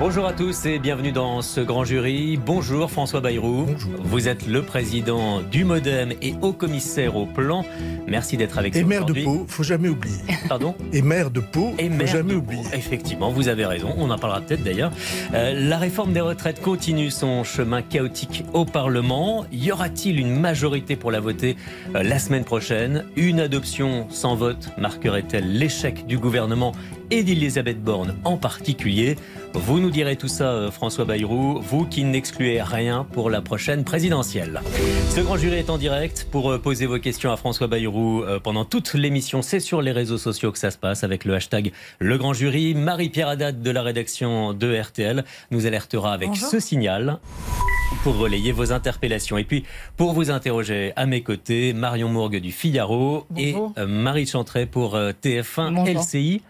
Bonjour à tous et bienvenue dans ce grand jury. Bonjour François Bayrou. Bonjour. Vous êtes le président du Modem et haut commissaire au plan. Merci d'être avec Et nous maire de. Pau, faut jamais oublier. Pardon? Et maire de Pau, et faut maire jamais de oublier. Pau. Effectivement, vous avez raison. On en parlera peut-être d'ailleurs. Euh, la réforme des retraites continue son chemin chaotique au Parlement. Y aura-t-il une majorité pour la voter euh, la semaine prochaine? Une adoption sans vote marquerait-elle l'échec du gouvernement et d'Elisabeth Borne en particulier? Vous nous direz tout ça, euh, François Bayrou, vous qui n'excluez rien pour la prochaine présidentielle. Ce grand jury est en direct pour euh, poser vos questions à François Bayrou euh, pendant toute l'émission. C'est sur les réseaux sociaux que ça se passe avec le hashtag Le Grand Jury. Marie-Pierre Haddad de la rédaction de RTL nous alertera avec ce signal pour relayer vos interpellations. Et puis, pour vous interroger à mes côtés, Marion Mourgue du Figaro Bonjour. et Marie Chantrey pour euh, TF1 Bonjour. LCI.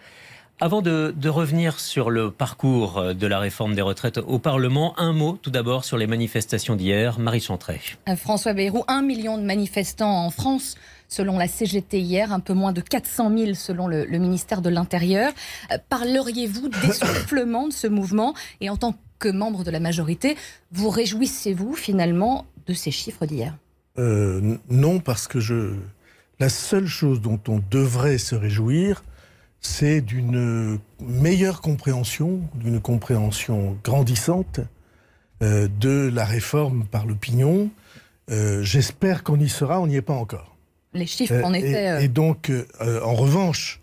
Avant de, de revenir sur le parcours euh, de la réforme des retraites au Parlement, un mot tout d'abord sur les manifestations d'hier. Marie Chantrey. Euh, François Bayrou, un million de manifestants en France. Selon la CGT hier, un peu moins de 400 000 selon le, le ministère de l'Intérieur. Euh, Parleriez-vous d'essoufflement de ce mouvement? Et en tant que membre de la majorité, vous réjouissez-vous finalement de ces chiffres d'hier? Euh, non, parce que je. La seule chose dont on devrait se réjouir, c'est d'une meilleure compréhension, d'une compréhension grandissante euh, de la réforme par l'opinion. Euh, J'espère qu'on y sera, on n'y est pas encore. Les chiffres, Euh, en et, effet, et donc, en revanche,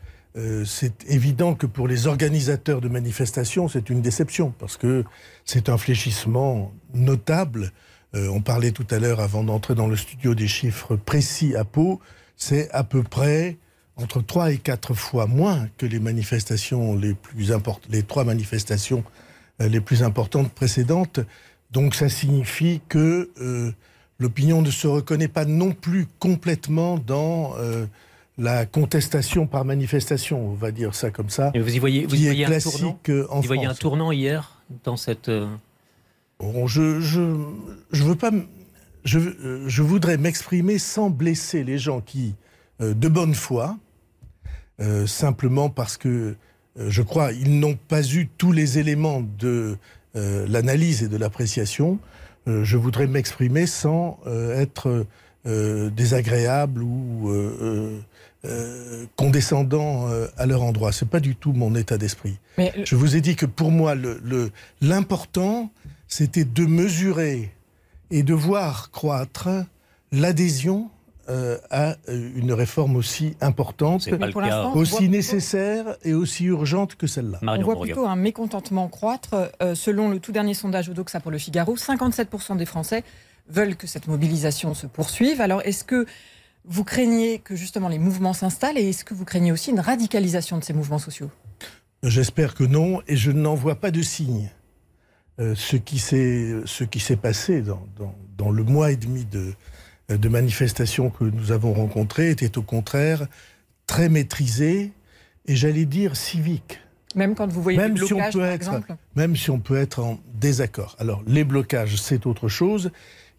c'est évident que pour les organisateurs de manifestations, c'est une déception parce que c'est un fléchissement notable. Euh, on parlait tout à l'heure, avant d'entrer dans le studio, des chiffres précis à Pau. C'est à peu près entre 3 et 4 fois moins que les manifestations les plus importantes, les trois manifestations euh, les plus importantes précédentes. Donc ça signifie que euh, l'opinion ne se reconnaît pas non plus complètement dans euh, la contestation par manifestation, on va dire ça comme ça, Et vous y voyez, vous y qui est voyez un tournant classique en Vous y voyez un France. tournant hier dans cette. Bon, je, je, je veux pas, je, je voudrais m'exprimer sans blesser les gens qui, de bonne foi, euh, simplement parce que euh, je crois ils n'ont pas eu tous les éléments de euh, l'analyse et de l'appréciation. Je voudrais m'exprimer sans être désagréable ou condescendant à leur endroit. C'est pas du tout mon état d'esprit. Mais Je vous ai dit que pour moi, le- le- l'important, c'était de mesurer et de voir croître l'adhésion euh, à euh, une réforme aussi importante, pas pour aussi plutôt- nécessaire et aussi urgente que celle-là. On voit plutôt un mécontentement croître. Euh, selon le tout dernier sondage Odoxa pour le Figaro, 57% des Français veulent que cette mobilisation se poursuive. Alors, est-ce que vous craignez que justement les mouvements s'installent et est-ce que vous craignez aussi une radicalisation de ces mouvements sociaux? J'espère que non, et je n'en vois pas de signe. Euh, ce qui s'est ce qui s'est passé dans, dans- dans le mois et demi de, de manifestations que nous avons rencontrées était au contraire très maîtrisé et j'allais dire civique. Même quand vous voyez Même des si on blocages, peut par être- exemple même si on peut être en désaccord. Alors, les blocages, c'est autre chose.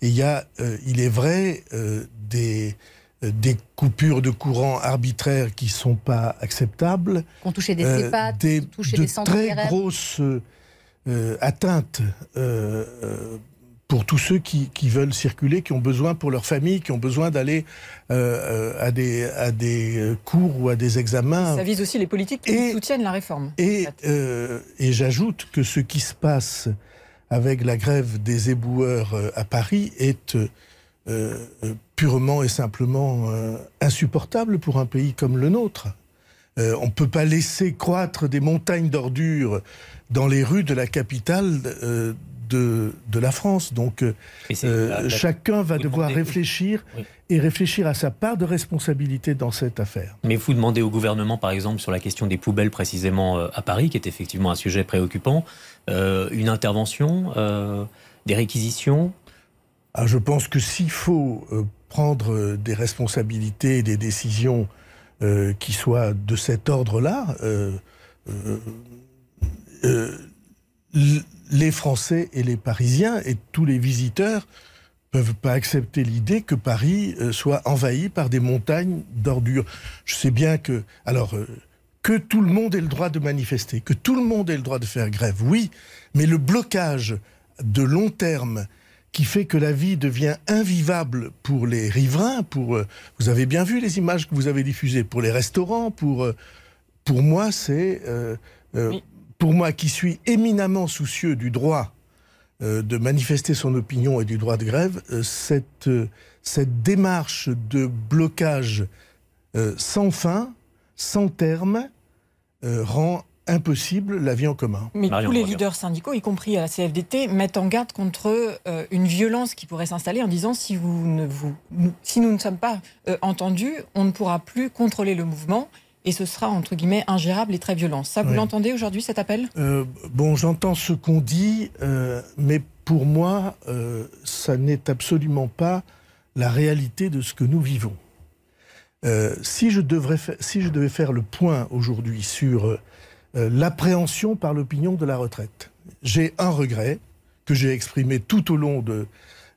Et il y a, euh, il est vrai, euh, des, euh, des coupures de courant arbitraires qui sont pas acceptables. qu'on touchait des Euh, CEPAT, des, de des centres très grosses euh, atteintes pour tous ceux qui, qui veulent circuler, qui ont besoin pour leur famille, qui ont besoin d'aller euh, euh, à, des, à des euh, cours ou à des examens. Ça vise aussi les politiques qui Et- soutiennent la réforme. Et, en fait. euh, et j'ajoute que ce qui se passe avec la grève des éboueurs à Paris est euh, purement et simplement insupportable pour un pays comme le nôtre. On ne peut pas laisser croître des montagnes d'ordures dans les rues de la capitale de, de la France. Donc euh, euh, chacun va devoir demandez- réfléchir Oui. et réfléchir à sa part de responsabilité dans cette affaire. Mais vous demandez au gouvernement, par exemple, sur la question des poubelles précisément euh, à Paris, qui est effectivement un sujet préoccupant, euh, une intervention, euh, des réquisitions? Ah, je pense que s'il faut prendre des responsabilités et des décisions qui soient de cet ordre-là, euh, les Français et les Parisiens et tous les visiteurs peuvent pas accepter l'idée que Paris euh, soit envahi par des montagnes d'ordures. Je sais bien que, alors, euh, que tout le monde ait le droit de manifester, que tout le monde ait le droit de faire grève, oui, mais le blocage de long terme qui fait que la vie devient invivable pour les riverains, pour, euh, vous avez bien vu les images que vous avez diffusées, pour les restaurants, pour, pour moi, c'est, pour moi qui suis éminemment soucieux du droit euh, de manifester son opinion et du droit de grève, euh, cette, euh, cette démarche de blocage sans fin, sans terme, rend impossible la vie en commun. Mais tous les leaders syndicaux, y compris à la CFDT, mettent en garde contre une violence qui pourrait s'installer en disant si, vous ne, vous, si nous ne sommes pas entendus, on ne pourra plus contrôler le mouvement et ce sera entre guillemets ingérable et très violent. Ça, vous l'entendez aujourd'hui cet appel? Euh, Bon, j'entends ce qu'on dit, euh, mais pour moi, euh, ça n'est absolument pas la réalité de ce que nous vivons. si, je devrais si je devais faire le point aujourd'hui sur l'appréhension par l'opinion de la retraite, j'ai un regret que j'ai exprimé tout au long de,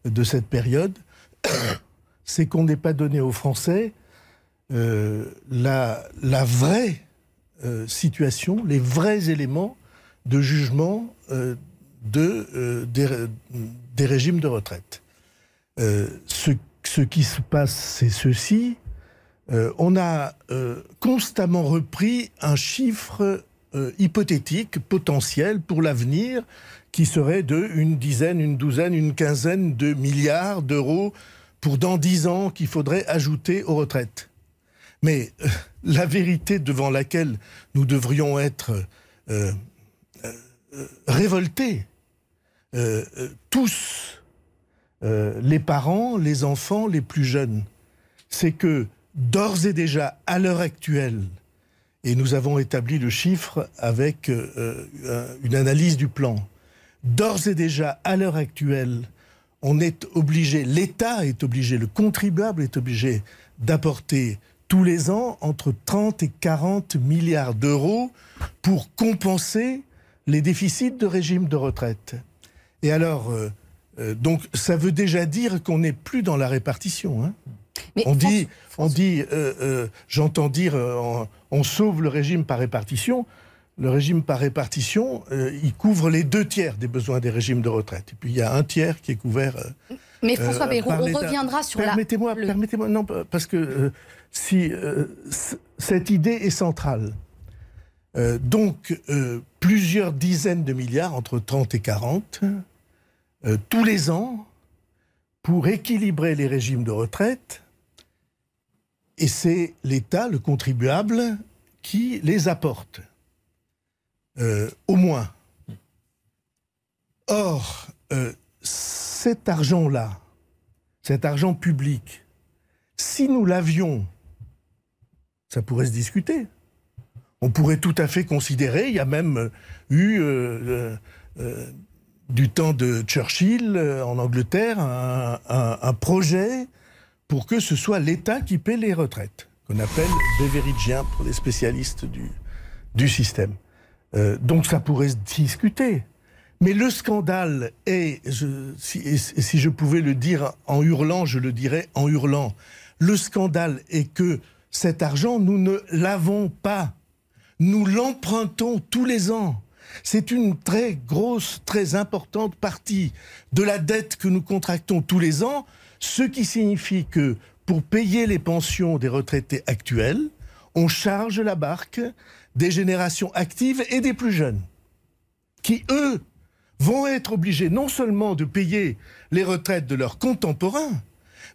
de cette période, c'est qu'on n'ait pas donné aux Français la, la, vraie euh, situation, les vrais éléments de jugement euh, de, des, régimes de retraite. Ce, qui se passe, c'est ceci. on a constamment repris un chiffre hypothétique, potentiel pour l'avenir, qui serait de une dizaine, une douzaine, une quinzaine de milliards d'euros pour dans dix ans qu'il faudrait ajouter aux retraites. Mais euh, la vérité devant laquelle nous devrions être euh, euh, révoltés, tous, les parents, les enfants, les plus jeunes, c'est que d'ores et déjà, à l'heure actuelle, et nous avons établi le chiffre avec une analyse du plan, d'ores et déjà, à l'heure actuelle, on est obligé, l'État est obligé, le contribuable est obligé d'apporter tous les ans entre 30 et 40 milliards d'euros pour compenser les déficits de régime de retraite. Et alors, euh, euh, donc, ça veut déjà dire qu'on n'est plus dans la répartition. Hein. on, dit, on dit, euh, j'entends dire, on, sauve le régime par répartition. Le régime par répartition, il couvre les deux tiers des besoins des régimes de retraite. Et puis il y a un tiers qui est couvert. Mais François Bayrou, on reviendra sur permettez-moi, la. Permettez-moi, non, parce que si euh, cette idée est centrale. Euh, donc, euh, plusieurs dizaines de milliards, entre 30 et 40, tous les ans, pour équilibrer les régimes de retraite, et c'est l'État, le contribuable, qui les apporte. au moins. Or, cet argent-là, cet argent public, si nous l'avions ça pourrait se discuter. On pourrait tout à fait considérer, il y a même euh, eu, euh, euh, du temps de Churchill en Angleterre, un, projet pour que ce soit l'État qui paie les retraites, qu'on appelle Beveridgien pour les spécialistes du, du système. donc ça pourrait se discuter. Mais le scandale est, si, si je pouvais le dire en hurlant, je le dirais en hurlant, le scandale est que cet argent, nous ne l'avons pas. Nous l'empruntons tous les ans. C'est une très grosse, très importante partie de la dette que nous contractons tous les ans, ce qui signifie que pour payer les pensions des retraités actuels, on charge la barque des générations actives et des plus jeunes, qui, eux, vont être obligés non seulement de payer les retraites de leurs contemporains,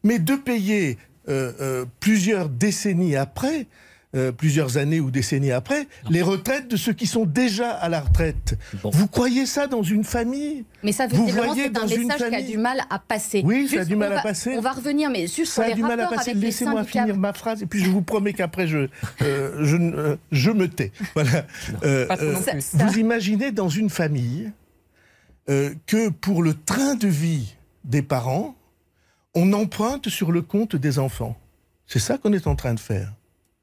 mais de payer euh, euh, plusieurs décennies après, euh, plusieurs années ou décennies après, les retraites de ceux qui sont déjà à la retraite. Vous croyez ça dans une famille? Mais ça, veut dire c'est un message qui a du mal à passer. Oui, ça a du mal à passer. On va revenir, mais juste ça sur les a du mal à passer. Laissez-moi finir ma phrase, et puis je vous promets qu'après, je, je, je, me tais. Voilà. vous imaginez dans une famille que pour le train de vie des parents, on emprunte sur le compte des enfants. C'est ça qu'on est en train de faire.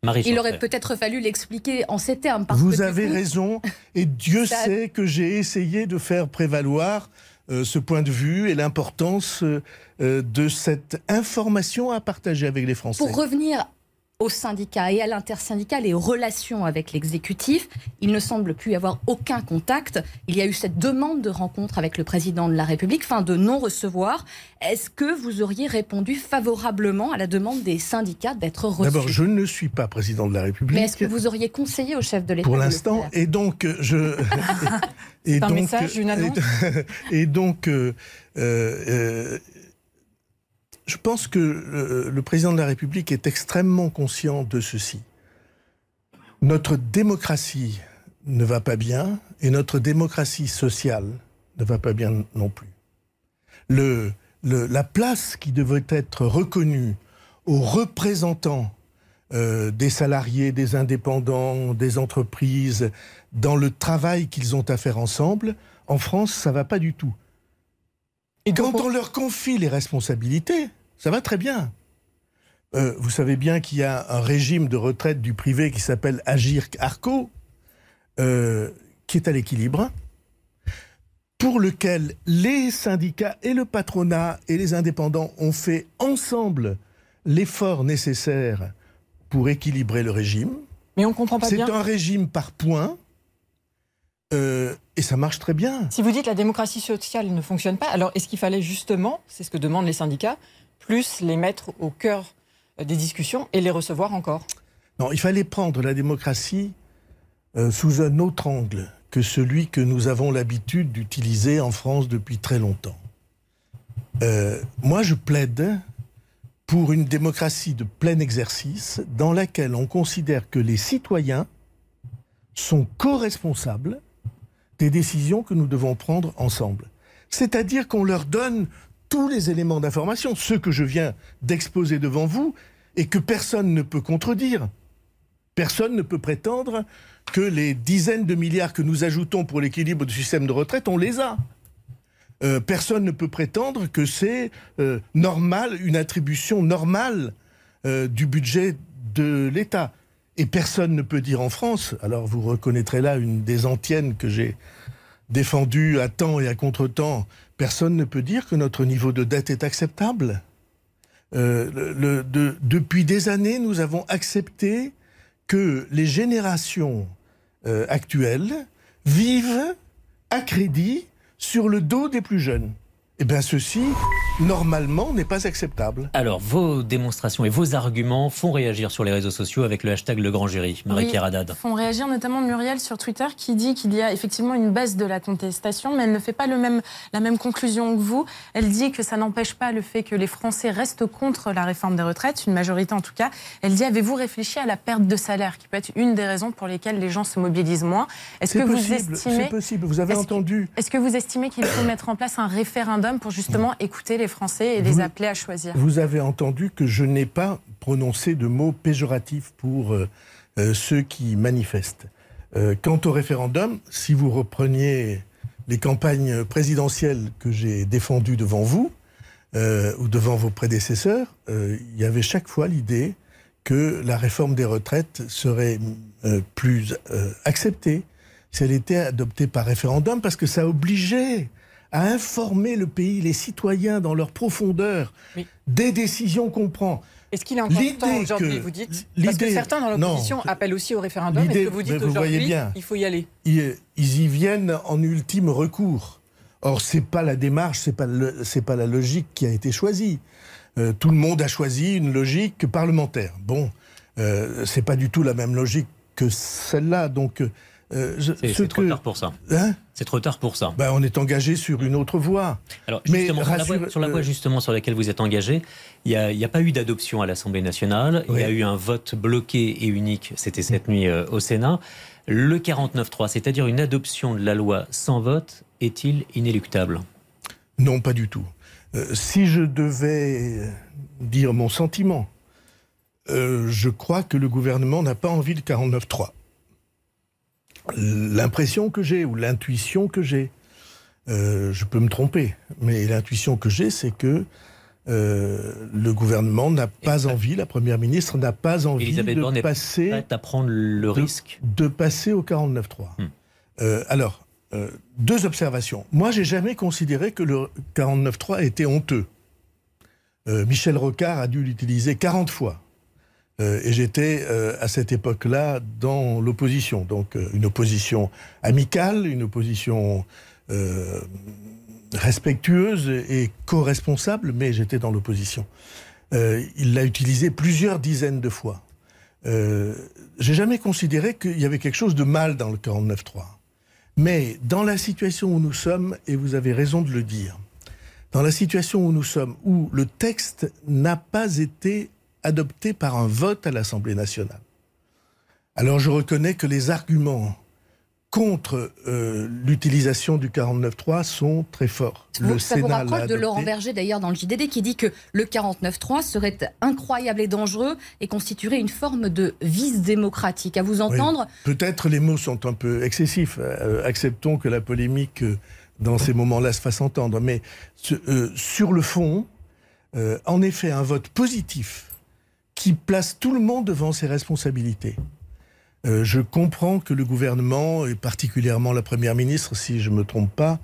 Marie Il aurait peut-être fallu l'expliquer en ces termes. parce Vous avez coup, raison, et Dieu ça- sait que j'ai essayé de faire prévaloir euh, ce point de vue et l'importance euh, euh, de cette information à partager avec les Français. Pour revenir aux syndicats et à l'intersyndical et aux relations avec l'exécutif, il ne semble plus y avoir aucun contact. Il y a eu cette demande de rencontre avec le président de la République, fin de non-recevoir. Est-ce que vous auriez répondu favorablement à la demande des syndicats d'être reçus? D'abord, je ne suis pas président de la République. Mais est-ce que vous auriez conseillé au chef de l'État pour l'instant. Et donc, je. et un donc, message, une annonce? Et, et donc, euh, euh, euh, je pense que euh, le président de la République est extrêmement conscient de ceci. Notre démocratie ne va pas bien et notre démocratie sociale ne va pas bien non plus. La place qui devait être reconnue aux représentants euh, des salariés, des indépendants, des entreprises, dans le travail qu'ils ont à faire ensemble, en France, ça va pas du tout. Et Quand on leur confie les responsabilités, ça va très bien. Euh, vous savez bien qu'il y a un régime de retraite du privé qui s'appelle Agir Arco, euh, qui est à l'équilibre, pour lequel les syndicats et le patronat et les indépendants ont fait ensemble l'effort nécessaire pour équilibrer le régime. Mais on comprend pas C'est bien. un régime par points, euh, et ça marche très bien. Si vous dites la démocratie sociale ne fonctionne pas, alors est-ce qu'il fallait justement, c'est ce que demandent les syndicats, plus les mettre au cœur euh, des discussions et les recevoir encore? Non, il fallait prendre la démocratie euh, sous un autre angle que celui que nous avons l'habitude d'utiliser en France depuis très longtemps. Euh, moi, je plaide pour une démocratie de plein exercice dans laquelle on considère que les citoyens sont co-responsables des décisions que nous devons prendre ensemble. C'est-à-dire qu'on leur donne tous les éléments d'information, ceux que je viens d'exposer devant vous, et que personne ne peut contredire. Personne ne peut prétendre que les dizaines de milliards que nous ajoutons pour l'équilibre du système de retraite, on les a. Euh, personne ne peut prétendre que c'est euh, normal, une attribution normale euh, du budget de l'État. Et personne ne peut dire en France, alors vous reconnaîtrez là une des antiennes que j'ai défendues à temps et à contre-temps, personne ne peut dire que notre niveau de dette est acceptable. Euh, depuis des années, nous avons accepté que les générations euh, actuelles vivent à crédit sur le dos des plus jeunes. Eh bien, ceci, normalement, n'est pas acceptable. Alors, vos démonstrations et vos arguments font réagir sur les réseaux sociaux avec le hashtag Le Grand Jury. Marie-Pierre Oui, Haddad. font réagir notamment Muriel sur Twitter qui dit qu'il y a effectivement une baisse de la contestation, mais elle ne fait pas le même, la même conclusion que vous. Elle dit que ça n'empêche pas le fait que les Français restent contre la réforme des retraites, une majorité en tout cas. Elle dit avez-vous réfléchi à la perte de salaire, qui peut être une des raisons pour lesquelles les gens se mobilisent moins? Est-ce que C'est vous possible, estimez c'est possible. Vous avez que- entendu est-ce que vous estimez qu'il faut mettre en place un référendum pour justement écouter les Français et les appeler à choisir Vous avez entendu que je n'ai pas prononcé de mots péjoratifs pour euh, euh, ceux qui manifestent. Euh, quant au référendum, si vous repreniez les campagnes présidentielles que j'ai défendues devant vous ou devant vos prédécesseurs, il y avait chaque fois l'idée que la réforme des retraites serait plus acceptée si elle était adoptée par référendum, parce que ça obligeait à informer le pays, les citoyens dans leur profondeur, Oui. des décisions qu'on prend. Est-ce qu'il est encore temps aujourd'hui, vous dites? Parce que certains dans l'opposition appellent aussi au référendum. Est-ce que vous dites mais vous voyez aujourd'hui, bien. il faut y aller? Ils, ils y viennent en ultime recours. Or, c'est pas la démarche, c'est pas le- c'est pas la logique qui a été choisie. Euh, tout le monde a choisi une logique parlementaire. Bon, euh, c'est pas du tout la même logique que celle-là. Donc, euh, C'est ce c'est trop que- tard pour ça. hein C'est trop tard pour ça. ben, on est engagé sur une autre voie. Alors, Mais justement, sur, la voie, sur la voie euh, justement sur laquelle vous êtes engagé, il n'y a, pas eu d'adoption à l'Assemblée nationale. Il y a eu un vote bloqué et unique, c'était cette nuit euh, au Sénat. Le 49-3, c'est-à-dire une adoption de la loi sans vote, est-il inéluctable? Non, pas du tout. Euh, si je devais dire mon sentiment, je crois que le gouvernement n'a pas envie de 49-3. L'impression que j'ai, ou l'intuition que j'ai, euh, je peux me tromper, mais l'intuition que j'ai, c'est que le gouvernement n'a pas envie, la première ministre n'a pas envie de passer à prendre le risque de, passer au 49.3. Hmm. alors, deux observations. Moi, j'ai jamais considéré que le 49.3 était honteux. Michel Rocard a dû l'utiliser 40 fois. Euh, et j'étais euh, à cette époque-là dans l'opposition, donc euh, une opposition amicale, une opposition respectueuse et co-responsable, mais j'étais dans l'opposition. il l'a utilisé plusieurs dizaines de fois. J'ai jamais considéré qu'il y avait quelque chose de mal dans le 49.3. Mais dans la situation où nous sommes, et vous avez raison de le dire, dans la situation où nous sommes, où le texte n'a pas été adopté par un vote à l'Assemblée nationale. Alors je reconnais que les arguments contre euh, l'utilisation du 49.3 sont très forts. Le ça vous rapproche de Laurent Berger d'ailleurs dans le JDD qui dit que le 49.3 serait incroyable et dangereux et constituerait une forme de vice démocratique. À vous entendre Peut-être les mots sont un peu excessifs. Euh, acceptons que la polémique euh, dans ces moments-là se fasse entendre. Mais sur le fond, en effet, un vote positif qui place tout le monde devant ses responsabilités. Euh, je comprends que le gouvernement, et particulièrement la Première ministre, si je ne me trompe pas,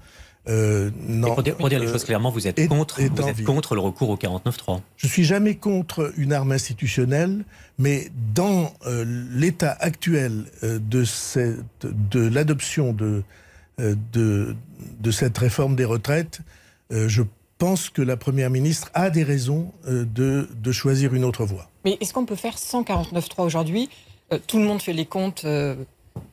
euh, non, pour, dire, les euh, choses clairement, vous êtes, contre, vous êtes contre le recours au 49.3. Je suis jamais contre une arme institutionnelle, mais dans l'état actuel de, de l'adoption de, de, de, cette réforme des retraites, je pense que la Première ministre a des raisons de, de choisir une autre voie. Mais est-ce qu'on peut faire 149.3 aujourd'hui euh, Tout le monde fait les comptes euh,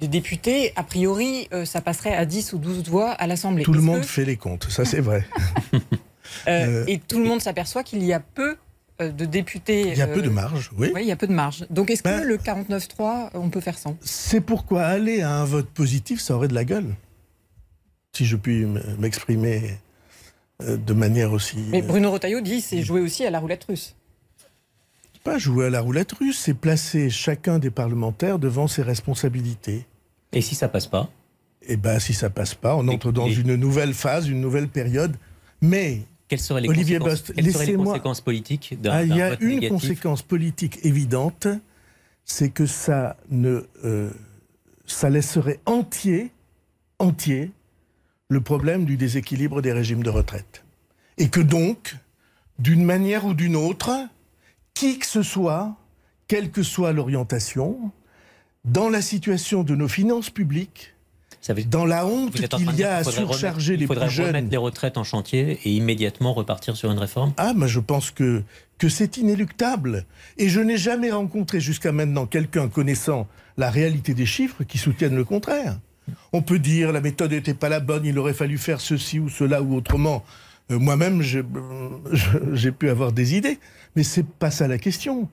des députés. A priori, euh, ça passerait à 10 ou 12 voix à l'Assemblée. Tout le monde fait les comptes, ça c'est vrai. et tout le monde s'aperçoit qu'il y a peu de députés. Il y a peu de marge, oui. Oui, il y a peu de marge. Donc est-ce que ben, le 49.3, on peut faire sans C'est pourquoi aller à un vote positif, ça aurait de la gueule. Si je puis m'exprimer de manière aussi. Mais Bruno Retailleau dit c'est jouer aussi à la roulette russe pas jouer à la roulette russe, c'est placer chacun des parlementaires devant ses responsabilités. Et si ça passe pas? Eh bien, si ça passe pas, on entre dans une nouvelle phase, une nouvelle période. Mais quelles seraient les Olivier conséquences, quelles seraient les conséquences politiques d'un ah, Il y a une conséquence politique évidente, c'est que ça ne, euh, ça laisserait entier, entier, le problème du déséquilibre des régimes de retraite, et que donc, d'une manière ou d'une autre, qui que ce soit, quelle que soit l'orientation, dans la situation de nos finances publiques, dans la honte qu'il y a à surcharger les plus jeunes. Il faudrait remettre les retraites en chantier et immédiatement repartir sur une réforme? Ah, mais je pense que, que c'est inéluctable. Et je n'ai jamais rencontré jusqu'à maintenant quelqu'un connaissant la réalité des chiffres qui soutienne le contraire. On peut dire la méthode n'était pas la bonne, il aurait fallu faire ceci ou cela ou autrement. Euh, moi-même, j'ai pu avoir des idées. Mais c'est pas ça la question.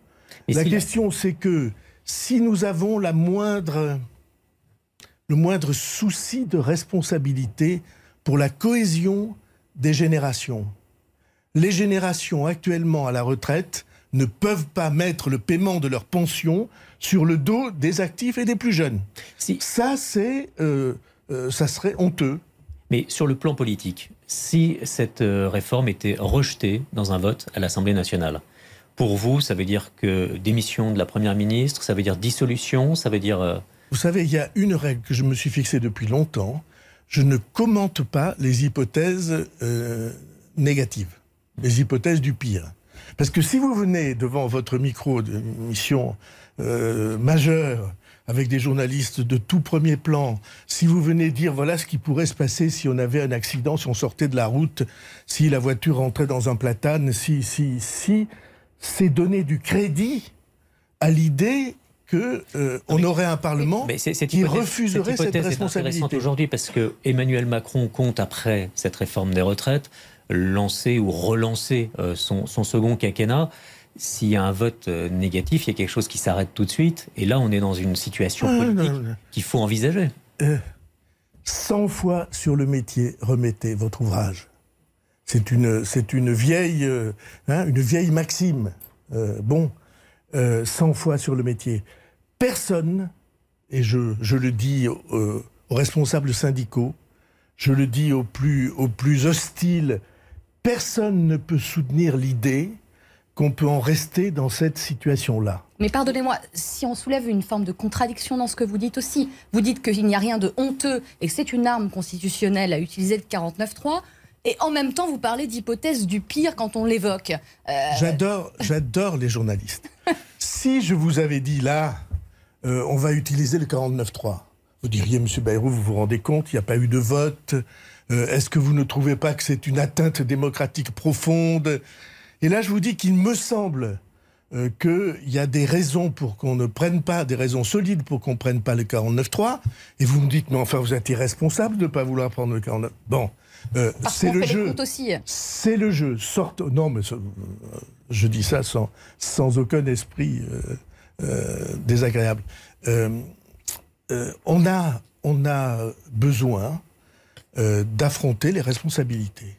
la question, c'est que si nous avons la moindre, le moindre souci de responsabilité pour la cohésion des générations, les générations actuellement à la retraite ne peuvent pas mettre le paiement de leur pension sur le dos des actifs et des plus jeunes. Si. Ça, c'est, euh, euh, ça serait honteux. Mais sur le plan politique, si cette euh, réforme était rejetée dans un vote à l'Assemblée nationale, pour vous, ça veut dire que démission de la Première ministre, ça veut dire dissolution, ça veut dire... Euh, vous savez, il y a une règle que je me suis fixée depuis longtemps. Je ne commente pas les hypothèses euh, négatives, les hypothèses du pire. Parce que si vous venez devant votre micro d'une mission euh, majeure, avec des journalistes de tout premier plan, si vous venez dire voilà ce qui pourrait se passer si on avait un accident, si on sortait de la route, si la voiture rentrait dans un platane, si, si, si, c'est donner du crédit à l'idée que euh, on aurait un Parlement qui refuserait cette, cette responsabilité. aujourd'hui parce que Emmanuel Macron compte après cette réforme des retraites lancer ou relancer euh, son, son, second S'il y a un vote euh, négatif, il y a quelque chose qui s'arrête tout de suite. Et là, on est dans une situation ah, politique qu'il faut envisager. 100 fois sur le métier, remettez votre ouvrage. C'est une, c'est une vieille, euh, hein, une vieille maxime. Euh, bon, euh, 100 fois sur le métier. Personne, et je, je le dis aux responsables syndicaux, je le dis aux plus, aux plus hostiles personne ne peut soutenir l'idée qu'on peut en rester dans cette situation-là. Mais pardonnez-moi, si on soulève une forme de contradiction dans ce que vous dites aussi, vous dites qu'il n'y a rien de honteux et que c'est une arme constitutionnelle à utiliser le 49.3, et en même temps vous parlez d'hypothèse du pire quand on l'évoque. Euh, j'adore, j'adore les journalistes. si je vous avais dit là, euh, on va utiliser le 49.3, vous diriez, Monsieur Bayrou, vous vous rendez compte, il n'y a pas eu de vote. Euh, est-ce que vous ne trouvez pas que c'est une atteinte démocratique profonde Et là, je vous dis qu'il me semble euh, qu'il y a des raisons pour qu'on ne prenne pas, des raisons solides pour qu'on ne prenne pas le 49.3. Et vous me dites, mais enfin, vous êtes irresponsable de ne pas vouloir prendre le 49. Bon, euh, c'est le jeu. C'est le jeu. Sorte. Non, mais je dis ça sans, sans aucun esprit désagréable. Euh, on, a, on a besoin d'affronter les responsabilités.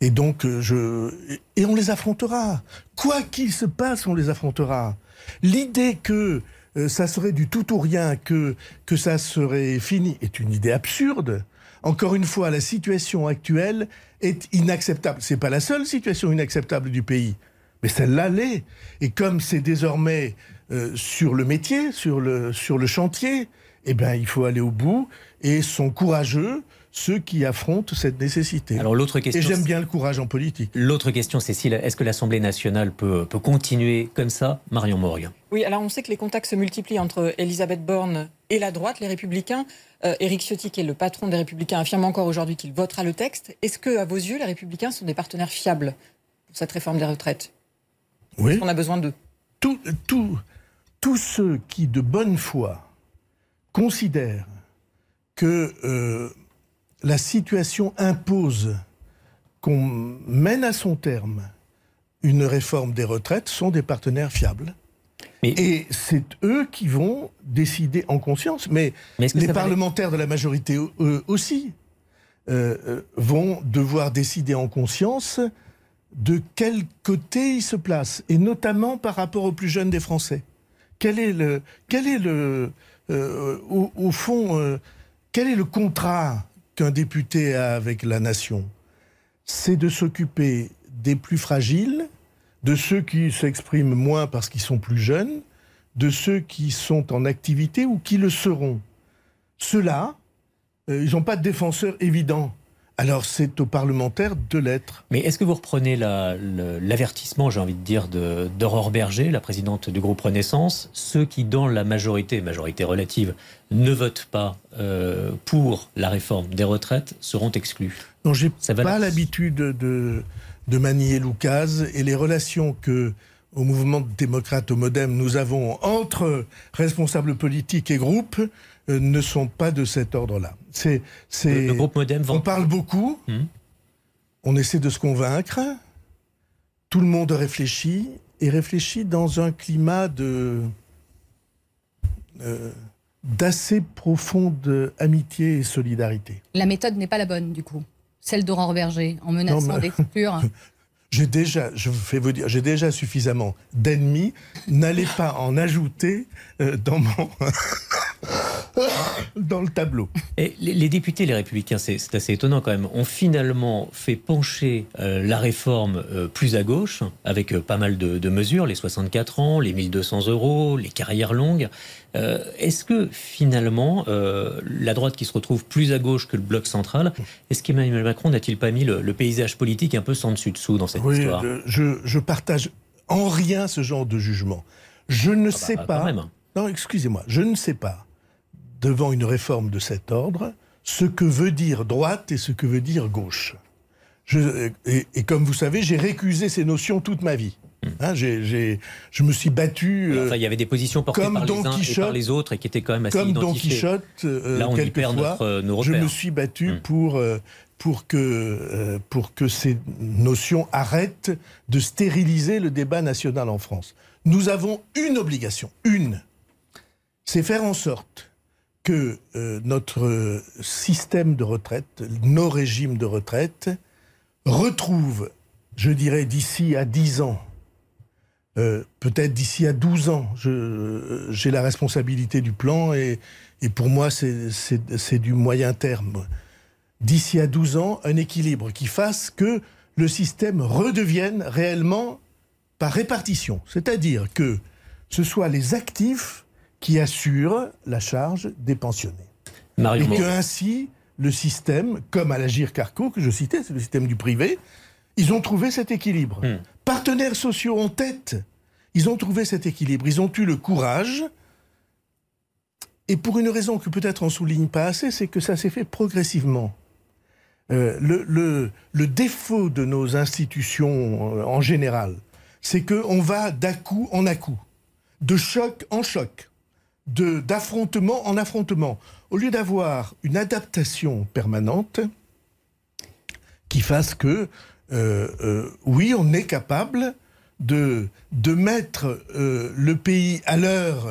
Et donc, euh, je. Et on les affrontera. Quoi qu'il se passe, on les affrontera. L'idée que ça serait du tout ou rien, que, que ça serait fini, est une idée absurde. Encore une fois, la situation actuelle est inacceptable. C'est pas la seule situation inacceptable du pays, mais celle-là l'est. Et comme c'est désormais sur le métier, sur le, sur le chantier, eh bien, il faut aller au bout et sont courageux ceux qui affrontent cette nécessité. Alors l'autre question. Et j'aime bien le courage en politique. L'autre question, Cécile, est-ce que l'Assemblée nationale peut, peut continuer comme ça, Marion Morgan Oui, alors on sait que les contacts se multiplient entre Elisabeth Borne et la droite, les Républicains. Euh, Éric Ciotti, qui est le patron des Républicains, affirme encore aujourd'hui qu'il votera le texte. Est-ce que, à vos yeux, les Républicains sont des partenaires fiables pour cette réforme des retraites? Oui. On a besoin d'eux? Tous ceux qui, de bonne foi, considère que euh, la situation impose qu'on mène à son terme une réforme des retraites sont des partenaires fiables. Et c'est eux qui vont décider en conscience. Mais, les parlementaires de la majorité eux aussi euh, euh, vont devoir décider en conscience de quel côté ils se placent, et notamment par rapport aux plus jeunes des Français. Quel est le, quel est le, euh, au, fond, euh, quel est le contrat qu'un député a avec la nation C'est de s'occuper des plus fragiles, de ceux qui s'expriment moins parce qu'ils sont plus jeunes, de ceux qui sont en activité ou qui le seront. Ceux-là, euh, ils n'ont pas de défenseur évident. Alors c'est aux parlementaires de l'être. Mais est-ce que vous reprenez l'avertissement, j'ai envie de dire, d'Aurore Berger, la présidente du groupe Renaissance? Ceux qui, dans la majorité, majorité relative, ne votent pas euh, pour la réforme des retraites seront exclus. Non, j'ai pas l'habitude de, de manier Lucas et les relations que au mouvement démocrate au Modem nous avons entre responsables politiques et groupes ne sont pas de cet ordre-là. C'est, le, groupe Modem. On parle beaucoup, hmm. on essaie de se convaincre, tout le monde réfléchit et réfléchit dans un climat de euh, d'assez profonde amitié et solidarité. La méthode n'est pas la bonne, du coup. Celle d'Aurore Berger, en menaçant d'exclure. j'ai déjà, je vais vous dire, j'ai déjà suffisamment d'ennemis. N'allez pas en ajouter euh, dans mon dans le tableau. Et les, députés, les républicains, c'est assez étonnant quand même, ont finalement fait pencher euh, la réforme euh, plus à gauche, avec pas mal de, de, mesures, les 64 ans, les 1200 euros, les carrières longues. est-ce que finalement, la droite qui se retrouve plus à gauche que le bloc central, est-ce qu'Emmanuel Macron n'a-t-il pas mis le, paysage politique un peu sans dessus-dessous dans cette oui, je, je, partage en rien ce genre de jugement. Je ne ah bah, sais pas. Non, excusez-moi, je ne sais pas, devant une réforme de cet ordre, ce que veut dire droite et ce que veut dire gauche. Je, et, comme vous savez, j'ai récusé ces notions toute ma vie. Hmm. Hein, je me suis battu. enfin, il y avait des positions portées par les uns et par les autres et qui étaient quand même assez comme Don Quichotte, euh, Là, on perd notre, nos Je me suis battu hmm. pour euh, pour que, euh, pour que ces notions arrêtent de stériliser le débat national en France. Nous avons une obligation, une, c'est faire en sorte que euh, notre système de retraite, nos régimes de retraite, retrouvent, je dirais d'ici à 10 ans, euh, peut-être d'ici à 12 ans, j'ai la responsabilité du plan et, et pour moi c'est du moyen terme d'ici à 12 ans un équilibre qui fasse que le système redevienne réellement par répartition. C'est-à-dire que ce soit les actifs qui assurent la charge des pensionnés. et que ainsi, le système, comme à l'Agir Carco, que je citais, c'est le système du privé, ils ont trouvé cet équilibre. Hmm. Partenaires sociaux en tête, ils ont trouvé cet équilibre. Ils ont eu le courage. Et pour une raison que peut-être on souligne pas assez, c'est que ça s'est fait progressivement. Euh, le, le, défaut de nos institutions euh, en général, c'est qu'on va d'à-coup en à-coup, de choc en choc, d'affrontement en affrontement. Au lieu d'avoir une adaptation permanente qui fasse que, euh, oui, on est capable de, de mettre le pays à l'heure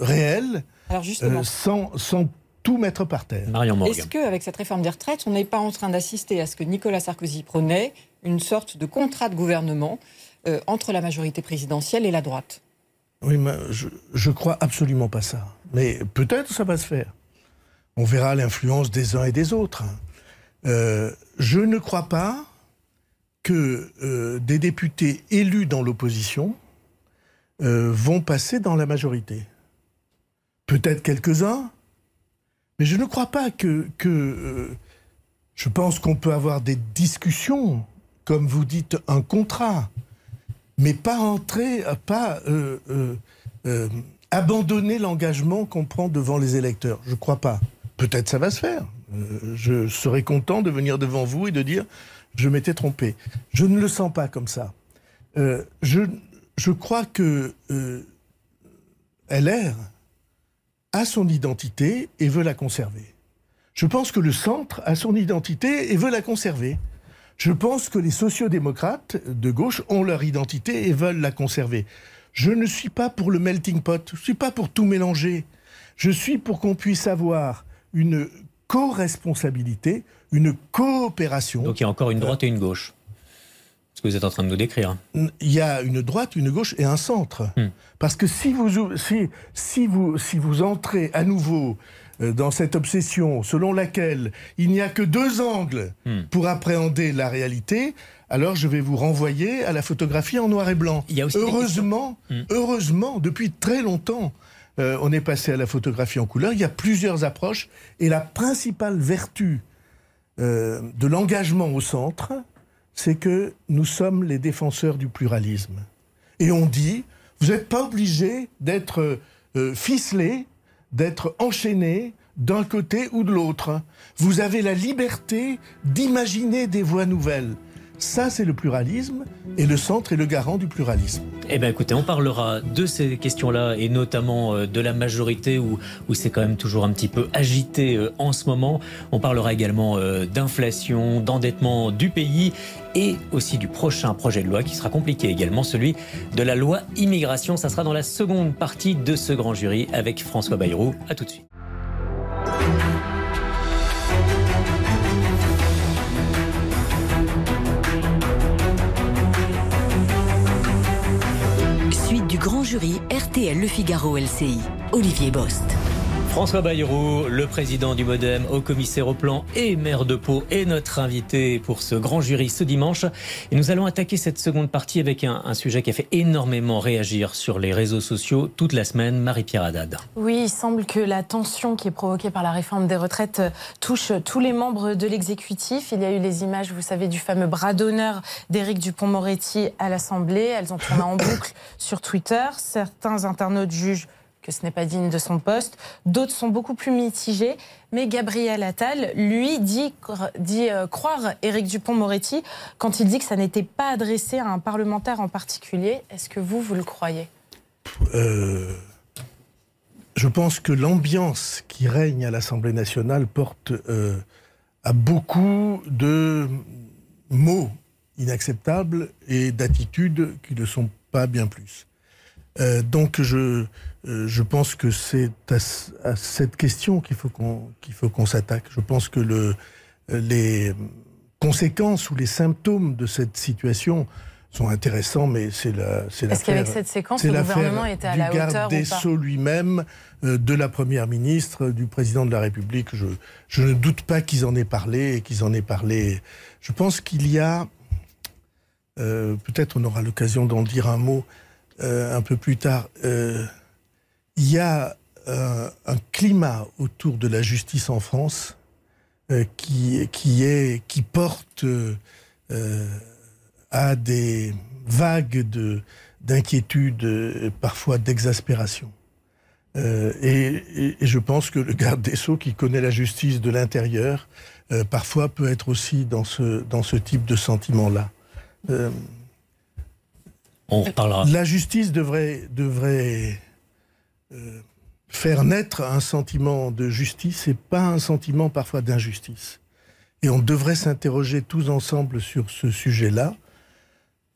réelle sans, sans tout mettre par terre. Est-ce qu'avec cette réforme des retraites, on n'est pas en train d'assister à ce que Nicolas Sarkozy prenait, une sorte de contrat de gouvernement euh, entre la majorité présidentielle et la droite? Oui, mais je, ne crois absolument pas ça. Mais peut-être ça va se faire. On verra l'influence des uns et des autres. Euh, je ne crois pas que euh, des députés élus dans l'opposition vont passer dans la majorité. Peut-être quelques-uns, mais je ne crois pas que... euh, je pense qu'on peut avoir des discussions, comme vous dites, un contrat, mais pas entrer, pas euh, euh, abandonner l'engagement qu'on prend devant les électeurs. Je ne crois pas. Peut-être ça va se faire. je serais content de venir devant vous et de dire je m'étais trompé. Je ne le sens pas comme ça. je, je crois que LR a son identité et veut la conserver. Je pense que le centre a son identité et veut la conserver. Je pense que les sociodémocrates de gauche ont leur identité et veulent la conserver. Je ne suis pas pour le melting pot, je ne suis pas pour tout mélanger. Je suis pour qu'on puisse avoir une co-responsabilité, une coopération. Donc il y a encore une droite et une gauche ce que vous êtes en train de nous décrire. Il y a une droite, une gauche et un centre. Hmm. Parce que si vous, si, si, vous, si vous entrez à nouveau dans cette obsession selon laquelle il n'y a que deux angles hmm. pour appréhender la réalité, alors je vais vous renvoyer à la photographie en noir et blanc. heureusement, hmm. heureusement, depuis très longtemps, euh, on est passé à la photographie en couleur. Il y a plusieurs approches et la principale vertu euh, de l'engagement au centre, c'est que nous sommes les défenseurs du pluralisme. Et on dit, vous n'êtes pas obligé d'être euh, ficelé, d'être enchaîné d'un côté ou de l'autre. Vous avez la liberté d'imaginer des voies nouvelles. Ça, c'est le pluralisme, et le centre est le garant du pluralisme. Eh bien, écoutez, on parlera de ces questions-là, et notamment euh, de la majorité, où, où c'est quand même toujours un petit peu agité euh, en ce moment. On parlera également euh, d'inflation, d'endettement du pays, et aussi du prochain projet de loi qui sera compliqué également, celui de la loi immigration. Ça sera dans la seconde partie de ce grand jury avec François Bayrou. À tout de suite. Grand jury RTL Le Figaro LCI, Olivier Bost. François Bayrou, le président du Modem, au commissaire au plan et maire de Pau, est notre invité pour ce grand jury ce dimanche. Et nous allons attaquer cette seconde partie avec un, sujet qui a fait énormément réagir sur les réseaux sociaux toute la semaine, Marie-Pierre Haddad. Oui, il semble que la tension qui est provoquée par la réforme des retraites touche tous les membres de l'exécutif. Il y a eu les images, vous savez, du fameux bras d'honneur d'Éric Dupont-Moretti à l'Assemblée. Elles ont tourné en boucle sur Twitter. Certains internautes jugent que ce n'est pas digne de son poste. D'autres sont beaucoup plus mitigés. Mais Gabriel Attal, lui, dit, dit euh, croire Éric Dupont-Moretti quand il dit que ça n'était pas adressé à un parlementaire en particulier. Est-ce que vous, vous le croyez? Euh, Je pense que l'ambiance qui règne à l'Assemblée nationale porte euh, à beaucoup de mots inacceptables et d'attitudes qui ne sont pas bien plus. donc je, je pense que c'est à, cette question qu'il faut qu'on faut qu'on s'attaque. Je pense que le, les conséquences ou les symptômes de cette situation sont intéressants, mais c'est la c'est Est-ce qu'avec cette séquence, le gouvernement était à la hauteur des Sceaux lui-même, euh, de la première ministre, du président de la République. Je, je ne doute pas qu'ils en aient parlé et qu'ils en aient parlé. Je pense qu'il y a, euh, peut-être on aura l'occasion d'en dire un mot euh, un peu plus tard. Il y a un climat autour de la justice en France qui qui est qui porte à des vagues de, d'inquiétude, euh, parfois d'exaspération. Euh, et, je pense que le garde des Sceaux, qui connaît la justice de l'intérieur, euh, parfois peut être aussi dans ce, dans ce type de sentiment-là. On reparlera. La justice devrait, devrait faire naître un sentiment de justice et pas un sentiment parfois d'injustice. Et on devrait s'interroger tous ensemble sur ce sujet-là.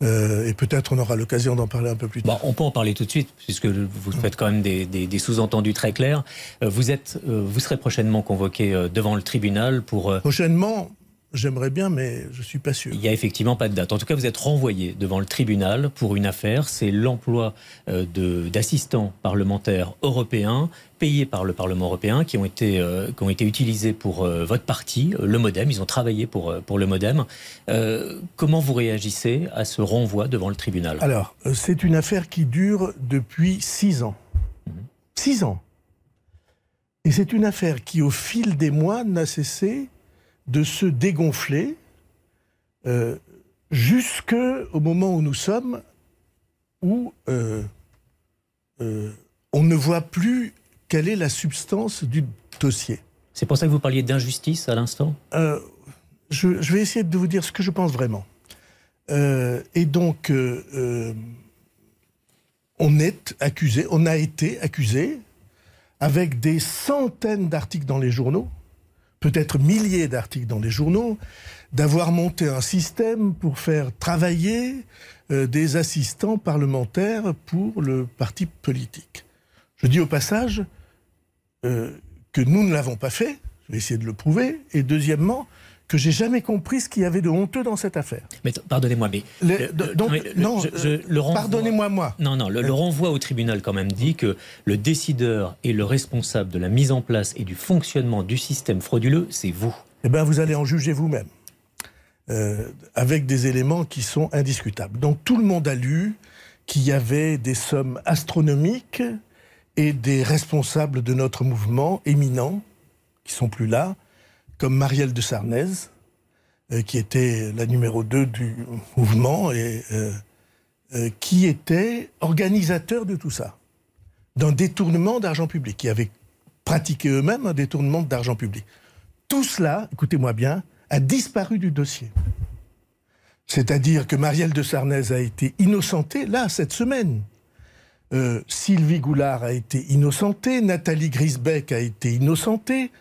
Euh, et peut-être on aura l'occasion d'en parler un peu plus tard. on peut en parler tout de suite, puisque vous faites quand même des, des, sous-entendus très clairs. Euh, vous, êtes, euh, vous serez prochainement convoqué devant le tribunal pour... Prochainement J'aimerais bien, mais je suis pas sûr. Il n'y a effectivement pas de date. En tout cas, vous êtes renvoyé devant le tribunal pour une affaire. C'est l'emploi euh, d'assistants parlementaires européens payés par le Parlement européen qui ont été, euh, qui ont été utilisés pour euh, votre parti, le MoDem. Ils ont travaillé pour, pour le MoDem. comment vous réagissez à ce renvoi devant le tribunal? Alors, c'est une affaire qui dure depuis six ans. Mhm. Six ans. Et c'est une affaire qui, au fil des mois, n'a cessé de se dégonfler euh, jusqu'au moment où nous sommes, où euh, euh, on ne voit plus quelle est la substance du dossier. C'est pour ça que vous parliez d'injustice à l'instant? Je, vais essayer de vous dire ce que je pense vraiment. et donc, on est accusé, on a été accusé avec des centaines d'articles dans les journaux, peut-être milliers d'articles dans les journaux, d'avoir monté un système pour faire travailler euh, des assistants parlementaires pour le parti politique. Je dis au passage euh, que nous ne l'avons pas fait, je vais essayer de le prouver, et deuxièmement, que j'ai jamais compris ce qu'il y avait de honteux dans cette affaire. Mais pardonnez-moi, mais non, pardonnez-moi moi. Non, non, le, renvoi au tribunal quand même dit que le décideur et le responsable de la mise en place et du fonctionnement du système frauduleux, c'est vous. Eh bien, vous allez en juger vous-même, euh, avec des éléments qui sont indiscutables. Donc tout le monde a lu qu'il y avait des sommes astronomiques et des responsables de notre mouvement éminents qui sont plus là comme Marielle de Sarnez, euh, qui était la numéro 2 du mouvement et euh, euh, qui était organisateur de tout ça, d'un détournement d'argent public, qui avait pratiqué eux-mêmes un détournement d'argent public. Tout cela, écoutez-moi bien, a disparu du dossier. C'est-à-dire que Marielle de Sarnez a été innocentée, là, cette semaine. Sylvie Goulard a été innocentée, Nathalie Grisbeck a été innocentée,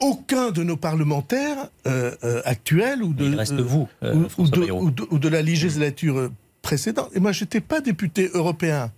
aucun de nos parlementaires euh, euh, actuels ou de, Il reste vous, euh, ou, de, la législature précédente. Et moi, je n'étais pas député européen.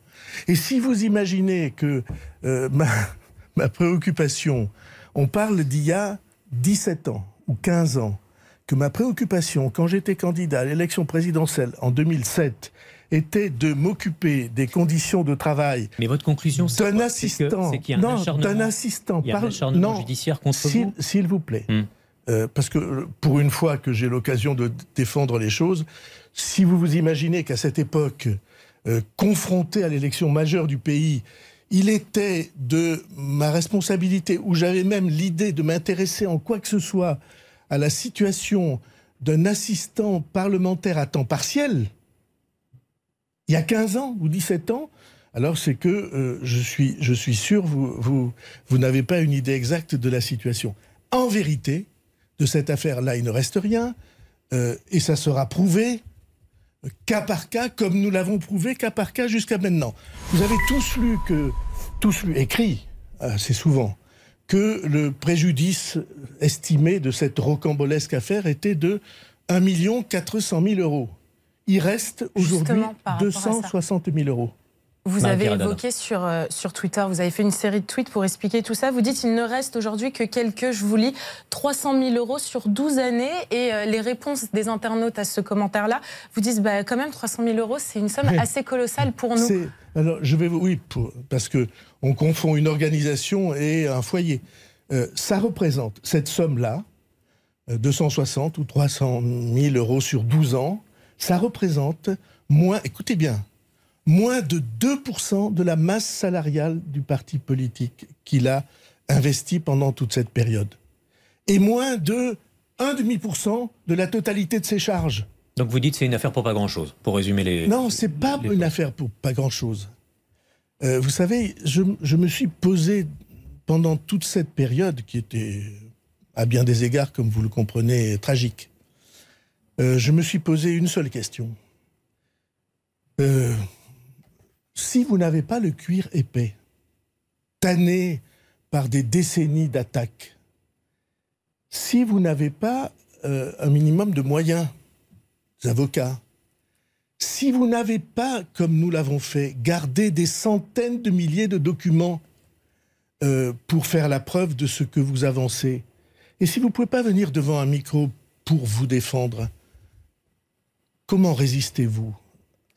Et si vous imaginez que ma, ma, préoccupation, on parle d'il y a 17 ans ou 15 ans, que ma préoccupation, quand j'étais candidat à l'élection présidentielle en 2007, était de m'occuper des conditions de travail. Mais votre conclusion, c'est d'un assistant, qu'il y a un non, d'un assistant, il y a un non, judiciaire contre vous. S'il vous plaît, hmm. euh, parce que pour une fois que j'ai l'occasion de défendre les choses, si vous vous imaginez qu'à cette époque, euh, confronté à l'élection majeure du pays, il était de ma responsabilité, où j'avais même l'idée de m'intéresser en quoi que ce soit à la situation d'un assistant parlementaire à temps partiel, il y a 15 ans ou 17 ans, alors c'est que euh, je, suis, sûr, vous, vous, n'avez pas une idée exacte de la situation. En vérité, de cette affaire-là, il ne reste rien, euh, et ça sera prouvé cas par cas, comme nous l'avons prouvé cas par cas jusqu'à maintenant. Vous avez tous lu que, tous lu, écrit assez souvent, que le préjudice estimé de cette rocambolesque affaire était de 1 400 000 euros il reste aujourd'hui 260 000 euros. Vous avez évoqué sur, euh, sur Twitter, vous avez fait une série de tweets pour expliquer tout ça. Vous dites il ne reste aujourd'hui que quelques, je vous lis, 300 000 euros sur 12 années. Et euh, les réponses des internautes à ce commentaire-là vous disent bah, quand même 300 000 euros, c'est une somme assez colossale pour nous. Alors, je vais oui, parce que on confond une organisation et un foyer. Euh, ça représente cette somme-là, 260 ou 300 000 euros sur 12 ans, ça représente moins, écoutez bien, moins de 2% de la masse salariale du parti politique qu'il a investi pendant toute cette période. Et moins de 1,5% de la totalité de ses charges. Donc vous dites c'est une affaire pour pas grand-chose, pour résumer les... Non, c'est pas une affaire pour pas grand-chose. Euh, vous savez, je, je, me suis posé pendant toute cette période, qui était à bien des égards, comme vous le comprenez, tragique, euh, je me suis posé une seule question. Euh, si vous n'avez pas le cuir épais, tanné par des décennies d'attaques, si vous n'avez pas euh, un minimum de moyens, avocats, si vous n'avez pas, comme nous l'avons fait, gardé des centaines de milliers de documents pour faire la preuve de ce que vous avancez, et si vous ne pouvez pas venir devant un micro pour vous défendre, comment résistez-vous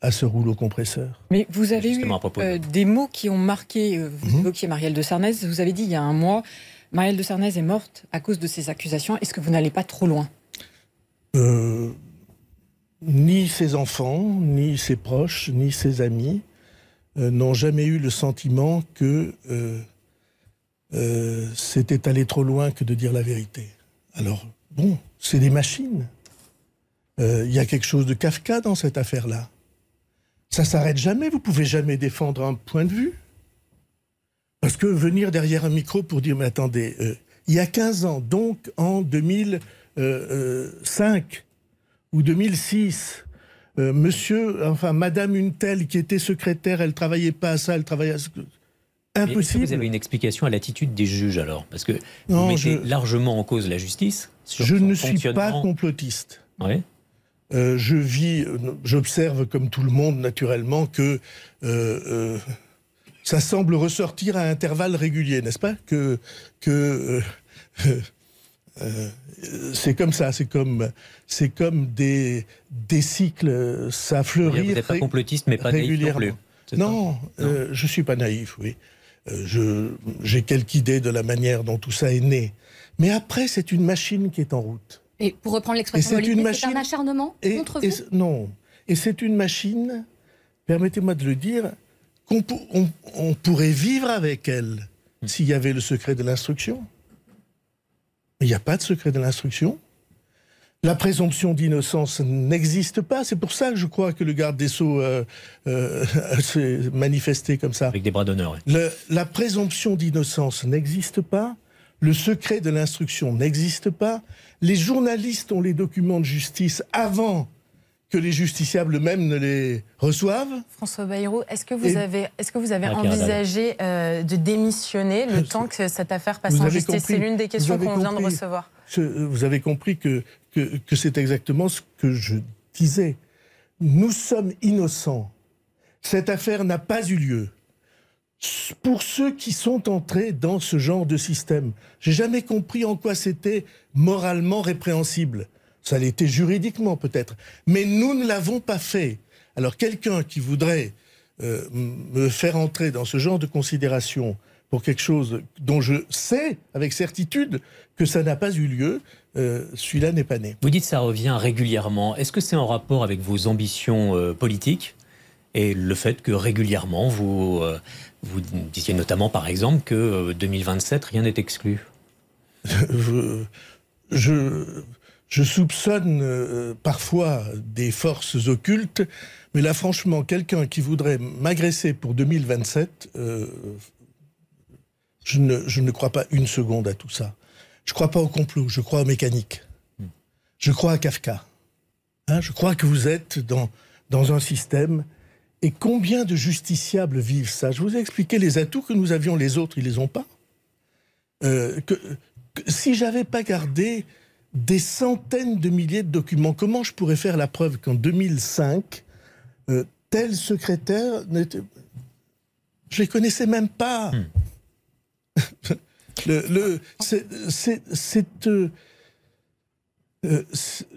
à ce rouleau compresseur? Mais vous avez eu euh, des mots qui ont marqué, euh, vous mhm. évoquiez Marielle de Sarnez, vous avez dit il y a un mois, Marielle de Sarnez est morte à cause de ces accusations. Est-ce que vous n'allez pas trop loin? Euh, Ni ses enfants, ni ses proches, ni ses amis n'ont jamais eu le sentiment que c'était aller trop loin que de dire la vérité. Alors, bon, c'est des machines. Il y a quelque chose de Kafka dans cette affaire-là? Ça s'arrête jamais, vous pouvez jamais défendre un point de vue. Parce que venir derrière un micro pour dire, mais attendez, euh, il y a 15 ans, donc en 2005 ou 2006, euh, monsieur, enfin, madame une telle qui était secrétaire, elle travaillait pas à ça, elle travaillait à ce Impossible. vous avez une explication à l'attitude des juges alors? Parce que vous mettez largement en cause la justice. je ne suis pas complotiste. Oui. Euh, je vis, j'observe comme tout le monde naturellement que euh, euh, ça semble ressortir à intervalles réguliers, n'est-ce pas? Que, que c'est comme ça, c'est comme, c'est comme des, des cycles, ça fleurit. Vous n'êtes pas complotiste, mais pas naïf non plus. Non, non. je suis pas naïf, oui. j'ai quelques idées de la manière dont tout ça est né. Mais après, c'est une machine qui est en route. Et pour reprendre l'expression c'est un acharnement contre vous Non. Et c'est une machine, permettez-moi de le dire, qu'on on, pourrait vivre avec elle s'il y avait le secret de l'instruction. Mais il n'y a pas de secret de l'instruction. La présomption d'innocence n'existe pas. C'est pour ça que je crois que le garde des Sceaux euh, euh, s'est manifesté comme ça. Avec des bras d'honneur. La présomption d'innocence n'existe pas. Le secret de l'instruction n'existe pas. Les journalistes ont les documents de justice avant que les justiciables eux-mêmes ne les reçoivent. François Bayrou, est-ce que vous avez, est que vous avez envisagé euh, de démissionner le temps que cette affaire passe en justice? C'est l'une des questions qu'on vient de recevoir. vous avez compris que, que, que c'est exactement ce que je disais. Nous sommes innocents. Cette affaire n'a pas eu lieu pour ceux qui sont entrés dans ce genre de système. J'ai jamais compris en quoi c'était moralement répréhensible. Ça l'était juridiquement peut-être, mais nous ne l'avons pas fait. Alors quelqu'un qui voudrait euh, me faire entrer dans ce genre de considération pour quelque chose dont je sais avec certitude que ça n'a pas eu lieu, euh, celui-là n'est pas né. Vous dites ça revient régulièrement. Est-ce que c'est en rapport avec vos ambitions euh, politiques? Et le fait que régulièrement vous vous disiez notamment, par exemple, que 2027, euh, rien n'est exclu. je, je, soupçonne euh, parfois des forces occultes, mais là, franchement, quelqu'un qui voudrait m'agresser pour 2027, euh, je, ne, je ne crois pas une seconde à tout ça. Je ne crois pas au complot, je crois aux mécaniques. Je crois à Kafka. Hein, je crois que vous êtes dans, dans un système et combien de justiciables vivent ça? Je vous ai expliqué les atouts que nous avions, les autres, ils les ont pas. Euh, que, si j'avais pas gardé des centaines de milliers de documents, comment je pourrais faire la preuve qu'en 2005, euh, tel secrétaire Je les connaissais même pas? Hmm. le, le- c'est- c'est- c'est, euh, euh,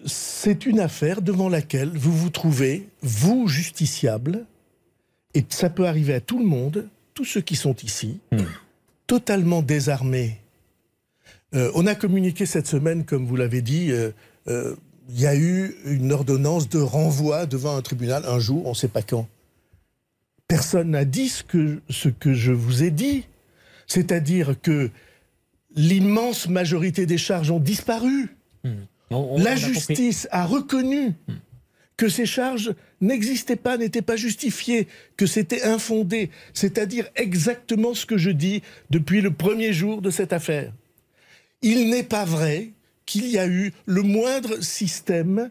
c'est une affaire devant laquelle vous vous trouvez, vous, justiciable, et ça peut arriver à tout le monde, tous ceux qui sont ici, Hmm. totalement désarmés. Euh, on a communiqué cette semaine, comme vous l'avez dit, euh, euh, il y a eu une ordonnance de renvoi devant un tribunal un jour, on ne sait pas quand. Personne n'a dit ce que, ce que je vous ai dit. C'est-à-dire que l'immense majorité des charges ont disparu. On- on La a compris. justice a reconnu que ces charges n'existaient pas, n'étaient pas justifiées, que c'était infondé. C'est-à-dire exactement ce que je dis depuis le premier jour de cette affaire. Il n'est pas vrai qu'il y a eu le moindre système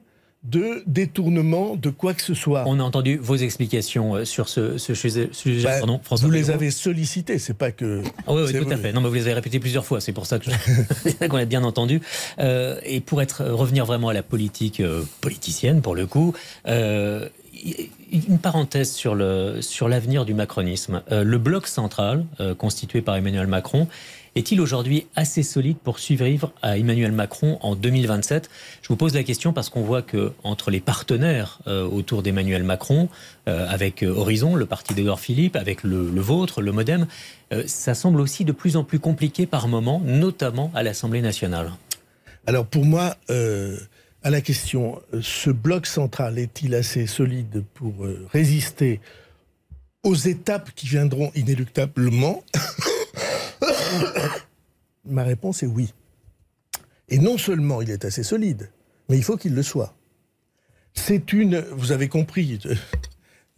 de détournement de quoi que ce soit. On a entendu vos explications euh, sur ce, ce sujet. Bah, Pardon, François vous les avez sollicités, c'est pas que. Ah oui, oui, tout à fait. Non, mais vous les avez répétés plusieurs fois, c'est pour ça je- qu'on a bien entendu. Euh, et pour être revenir vraiment à la politique euh, politicienne, pour le coup, euh, une parenthèse sur le sur l'avenir du macronisme. Euh, le bloc central, euh, constitué par Emmanuel Macron, est-il aujourd'hui assez solide pour survivre à Emmanuel Macron en 2027 Je vous pose la question parce qu'on voit que entre les partenaires euh, autour d'Emmanuel Macron, euh, avec euh, Horizon, le parti d'Edouard Philippe, avec le, vôtre, le MoDem, ça semble aussi de plus en plus compliqué par moments, notamment à l'Assemblée nationale. Alors pour moi, à la question, ce bloc central est-il assez solide pour résister aux étapes qui viendront inéluctablement? Ma réponse est oui. Et non seulement il est assez solide, mais il faut qu'il le soit. C'est une, vous avez compris, euh,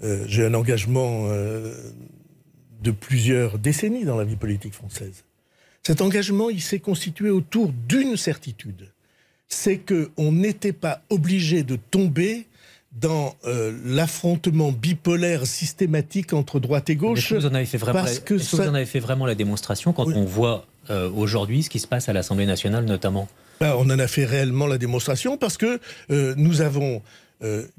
euh, j'ai un engagement euh, de plusieurs décennies dans la vie politique française. Cet engagement, il s'est constitué autour d'une certitude. C'est qu'on n'était pas obligé de tomber dans euh, l'affrontement bipolaire systématique entre droite et gauche. vous en avez fait vraiment, parce que est-ce que ça- vous en avez fait vraiment la démonstration quand Oui. on voit euh, aujourd'hui ce qui se passe à l'Assemblée nationale notamment? Ben, on en a fait réellement la démonstration parce que euh, nous avons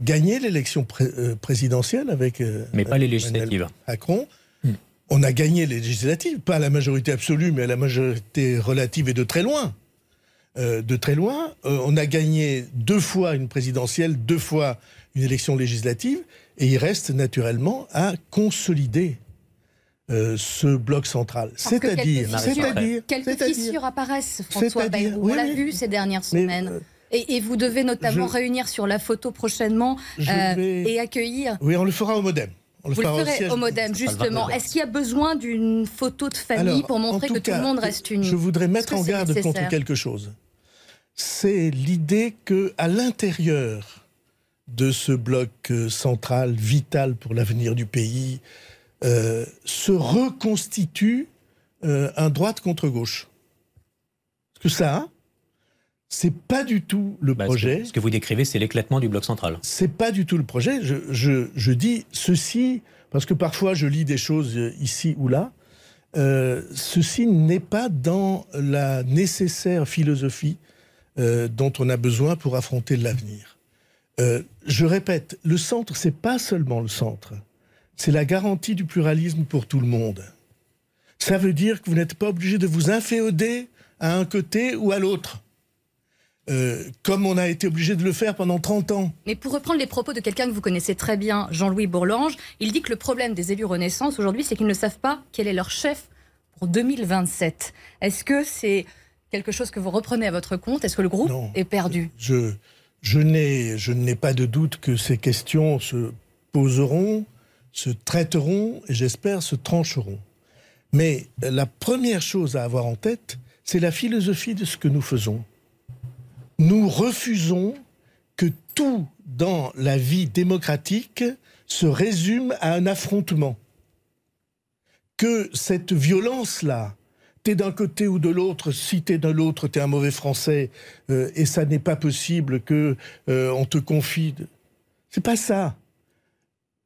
gagné l'élection pré- présidentielle avec Mais pas les législatives. Macron. Hmm. On a gagné les législatives, pas à la majorité absolue, mais à la majorité relative et de très loin. De très loin. On a gagné deux fois une présidentielle, deux fois une élection législative, et il reste naturellement à consolider euh, ce bloc central. C'est-à-dire, quelques fissures- c'est-à-dire, Quelques fissures apparaissent, François Bayrou. oui, On l'a vu ces dernières Mais, semaines. euh, Et, et vous devez notamment je- réunir sur la photo prochainement euh, vais- et accueillir. Oui, on le fera au modem. On Vous le fera au ferez siège. au modem, justement. 29. Est-ce qu'il y a besoin d'une photo de famille Alors, pour montrer tout que tout le monde reste uni Je voudrais mettre en garde nécessaire? contre quelque chose? C'est l'idée que, à l'intérieur de ce bloc euh, central vital pour l'avenir du pays, euh, se reconstitue euh, un droite contre gauche. Parce que ça, c'est pas du tout le Bah, ce, projet. que, ce que vous décrivez, c'est l'éclatement du bloc central. C'est pas du tout le projet. Je, je, je dis ceci parce que parfois je lis des choses euh, ici ou là. Euh, ceci n'est pas dans la nécessaire philosophie dont on a besoin pour affronter l'avenir. Euh, je répète, le centre, c'est pas seulement le centre. C'est la garantie du pluralisme pour tout le monde. Ça veut dire que vous n'êtes pas obligé de vous inféoder à un côté ou à l'autre. Euh, comme on a été obligé de le faire pendant 30 ans. Mais pour reprendre les propos de quelqu'un que vous connaissez très bien, Jean-Louis Bourlange, il dit que le problème des élus Renaissance aujourd'hui, c'est qu'ils ne savent pas quel est leur chef pour 2027. Est-ce que c'est quelque chose que vous reprenez à votre compte? Est-ce que le groupe Non. est perdu? Je, je n'ai pas de doute que ces questions se poseront, se traiteront et j'espère se trancheront. Mais la première chose à avoir en tête, c'est la philosophie de ce que nous faisons. Nous refusons que tout dans la vie démocratique se résume à un affrontement. Que cette violence-là, t'es d'un côté ou de l'autre, si t'es de l'autre, t'es un mauvais français, euh, et ça n'est pas possible que euh, on te confie. C'est pas ça.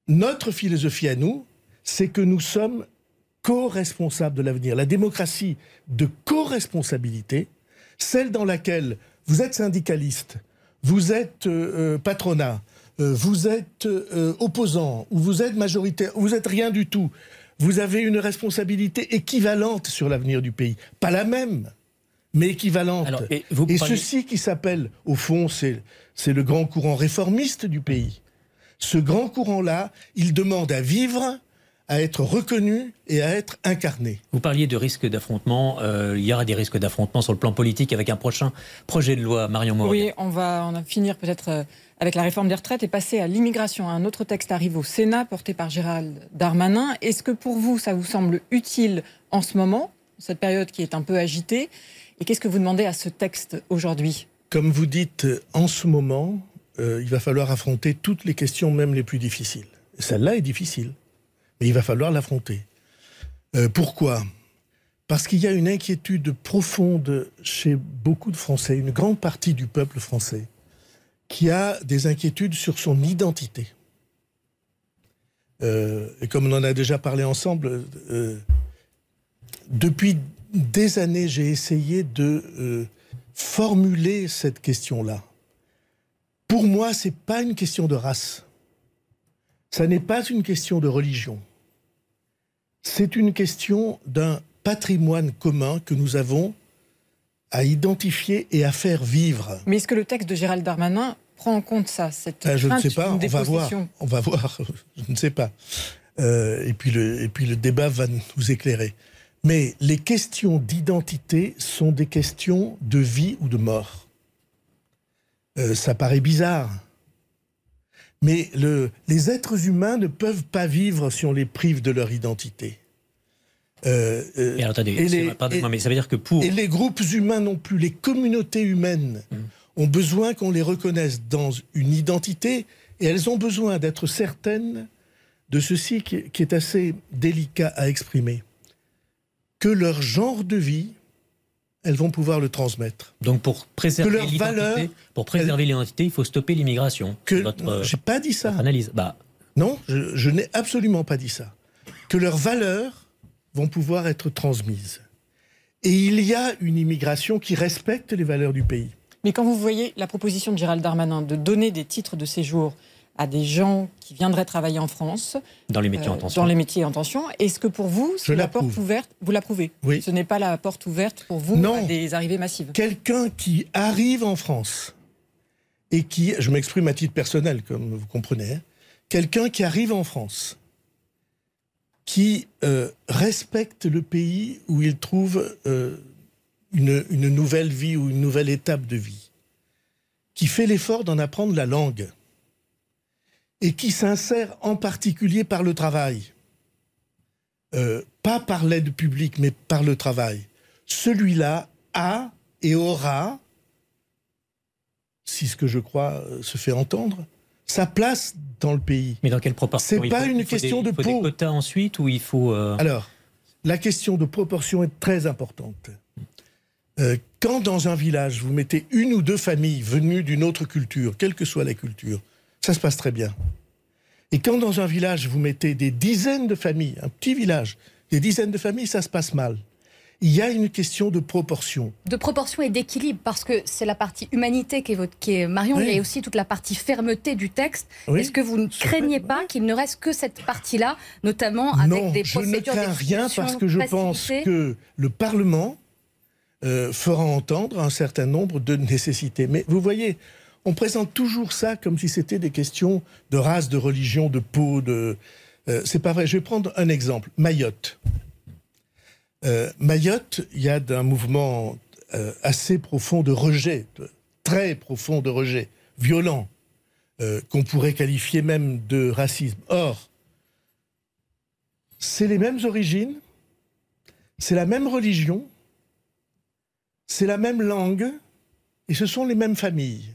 Notre philosophie à nous, c'est que nous sommes co-responsables de l'avenir. La démocratie de co-responsabilité, celle dans laquelle vous êtes syndicaliste, vous êtes euh, euh, patronat, vous êtes opposant, ou vous êtes majoritaire, ou vous êtes rien du tout. Vous avez une responsabilité équivalente sur l'avenir du pays. Pas la même, mais équivalente. et, ceci qui s'appelle, au fond, c'est le grand courant réformiste du pays. Ce grand courant-là, il demande à vivre à être reconnu et à être incarné. Vous parliez de risques d'affrontement. Euh, il y aura des risques d'affrontement sur le plan politique avec un prochain projet de loi, Marion Moreau. Oui, on va en finir peut-être euh, avec la réforme des retraites et passer à l'immigration. Un autre texte arrive au Sénat porté par Gérald Darmanin. Est-ce que pour vous, ça vous semble utile en ce moment, cette période qui est un peu agitée? Et qu'est-ce que vous demandez à ce texte aujourd'hui? Comme vous dites, en ce moment, euh, il va falloir affronter toutes les questions, même les plus difficiles. Celle-là est difficile mais il va falloir l'affronter. Euh, pourquoi? Parce qu'il y a une inquiétude profonde chez beaucoup de Français, une grande partie du peuple français, qui a des inquiétudes sur son identité. Euh, et comme on en a déjà parlé ensemble, euh, depuis des années, j'ai essayé de formuler cette question-là. Pour moi, ce n'est pas une question de race. Ça n'est pas une question de religion. C'est une question d'un patrimoine commun que nous avons à identifier et à faire vivre. Mais est-ce que le texte de Gérald Darmanin prend en compte ça cette ah, Je ne sais pas, on va voir. On va voir, je ne sais pas. Euh, et, puis le, et puis le débat va nous éclairer. Mais les questions d'identité sont des questions de vie ou de mort. Euh, ça paraît bizarre. Mais les êtres humains ne peuvent pas vivre si on les prive de leur identité. Euh, euh, et mais ça veut dire que pour... Et les groupes humains non plus, les communautés humaines hmm. ont besoin qu'on les reconnaisse dans une identité et elles ont besoin d'être certaines de ceci qui est assez délicat à exprimer. Que leur genre de vie elles vont pouvoir le transmettre. Donc pour préserver l'identité, pour préserver l'identité, il faut stopper l'immigration. Que j'ai pas dit ça. Analyse. Bah. Non, je, n'ai absolument pas dit ça. Que leurs valeurs vont pouvoir être transmises. Et il y a une immigration qui respecte les valeurs du pays. Mais quand vous voyez la proposition de Gérald Darmanin de donner des titres de séjour à des gens qui viendraient travailler en France. Dans les métiers en tension. Dans les métiers en tension. Est-ce que pour vous, c'est la porte ouverte? Vous l'approuvez? Oui. Ce n'est pas la porte ouverte pour vous non. à des arrivées massives Quelqu'un qui arrive en France et qui, je m'exprime à titre personnel, comme vous comprenez, hein, quelqu'un qui arrive en France, qui euh, respecte le pays où il trouve euh, une, une nouvelle vie ou une nouvelle étape de vie, qui fait l'effort d'en apprendre la langue et qui s'insère en particulier par le travail. Euh, pas par l'aide publique, mais par le travail. Celui-là a et aura, si ce que je crois euh, se fait entendre, sa place dans le pays. Mais dans quelle proportion C'est pas une question de il faut Des quotas ensuite ou il faut. Euh, Alors, la question de proportion est très importante. quand dans un village, vous mettez une ou deux familles venues d'une autre culture, quelle que soit la culture, ça se passe très bien. Et quand dans un village, vous mettez des dizaines de familles, un petit village, des dizaines de familles, ça se passe mal. Il y a une question de proportion. De proportion et d'équilibre, parce que c'est la partie humanité qui est, votre, qui est Marion, a aussi toute la partie fermeté du texte. Est-ce que vous ne craignez pas qu'il ne reste que cette partie-là, notamment avec des procédures je ne crains rien parce que je pense que le Parlement euh, fera entendre un certain nombre de nécessités. Mais vous voyez, on présente toujours ça comme si c'était des questions de race, de religion, de peau, de. Euh, c'est pas vrai. Je vais prendre un exemple. Mayotte. Euh, Mayotte, il y a un mouvement euh, assez profond de rejet, très profond de rejet, violent, qu'on pourrait qualifier même de racisme. Or, c'est les mêmes origines, c'est la même religion, c'est la même langue, et ce sont les mêmes familles.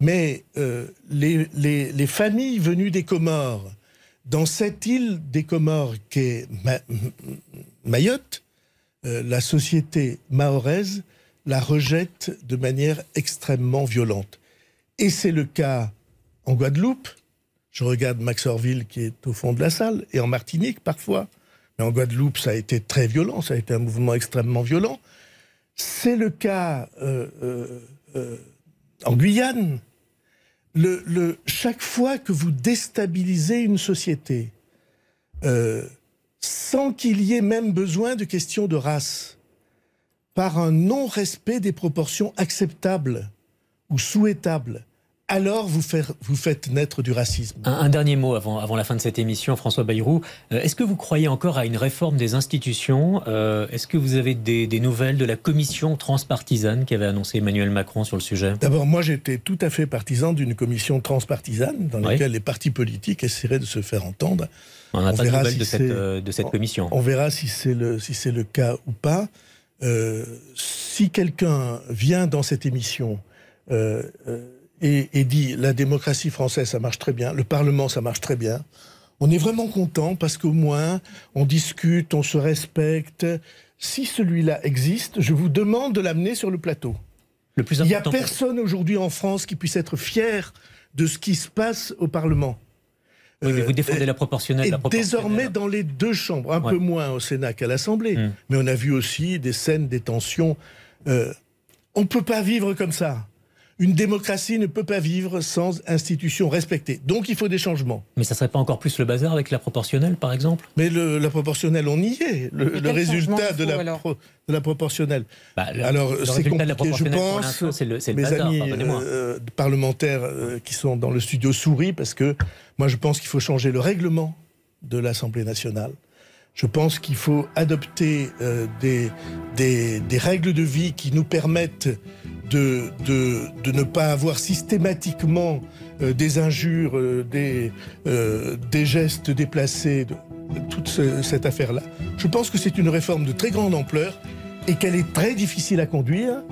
Mais euh, les, familles venues des Comores, dans cette île des Comores qu'est Mayotte, euh, la société mahoraise la rejette de manière extrêmement violente. Et c'est le cas en Guadeloupe. Je regarde Max Orville qui est au fond de la salle, et en Martinique parfois. Mais en Guadeloupe, ça a été très violent, ça a été un mouvement extrêmement violent. C'est le cas euh, en Guyane, chaque fois que vous déstabilisez une société, euh, sans qu'il y ait même besoin de questions de race, par un non-respect des proportions acceptables ou souhaitables, alors vous, vous faites naître du racisme. Un, dernier mot avant, avant, la fin de cette émission, François Bayrou. Euh, est-ce que vous croyez encore à une réforme des institutions? Euh, Est-ce que vous avez des, nouvelles de la commission transpartisane qu'avait annoncé Emmanuel Macron sur le sujet? D'abord, moi j'étais tout à fait partisan d'une commission transpartisane dans laquelle les partis politiques essaieraient de se faire entendre. On n'a pas de nouvelles de, cette, euh, de cette commission. On, verra si c'est le, si le cas ou pas. si quelqu'un vient dans cette émission et, dit la démocratie française, ça marche très bien, le Parlement, ça marche très bien. On est vraiment content parce qu'au moins, on discute, on se respecte. Si celui-là existe, je vous demande de l'amener sur le plateau. Le plus Il n'y a personne aujourd'hui en France qui puisse être fier de ce qui se passe au Parlement. Oui, mais vous défendez la proportionnelle. Et désormais dans les deux chambres, un peu moins au Sénat qu'à l'Assemblée. Hmm. Mais on a vu aussi des scènes, des tensions. Euh, on ne peut pas vivre comme ça. Une démocratie ne peut pas vivre sans institutions respectées. Donc il faut des changements. Mais ça serait pas encore plus le bazar avec la proportionnelle, par exemple? Mais la proportionnelle, on y est. Le, résultat de la, de la, proportionnelle. Bah, alors c'est compliqué, je pense. C'est le, mes amis euh, parlementaires euh, qui sont dans le studio sourient parce que moi je pense qu'il faut changer le règlement de l'Assemblée nationale. Je pense qu'il faut adopter euh, des, des, des, règles de vie qui nous permettent de, de, ne pas avoir systématiquement euh, des injures, euh, des, des gestes déplacés, de, toute cette affaire-là. Je pense que c'est une réforme de très grande ampleur et qu'elle est très difficile à conduire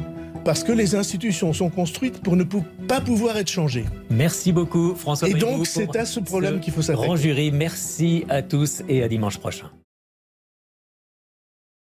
parce que les institutions sont construites pour ne pas pouvoir être changées. Merci beaucoup François. Et donc c'est à ce problème qu'il faut s'attaquer. Grand jury, merci à tous et à dimanche prochain.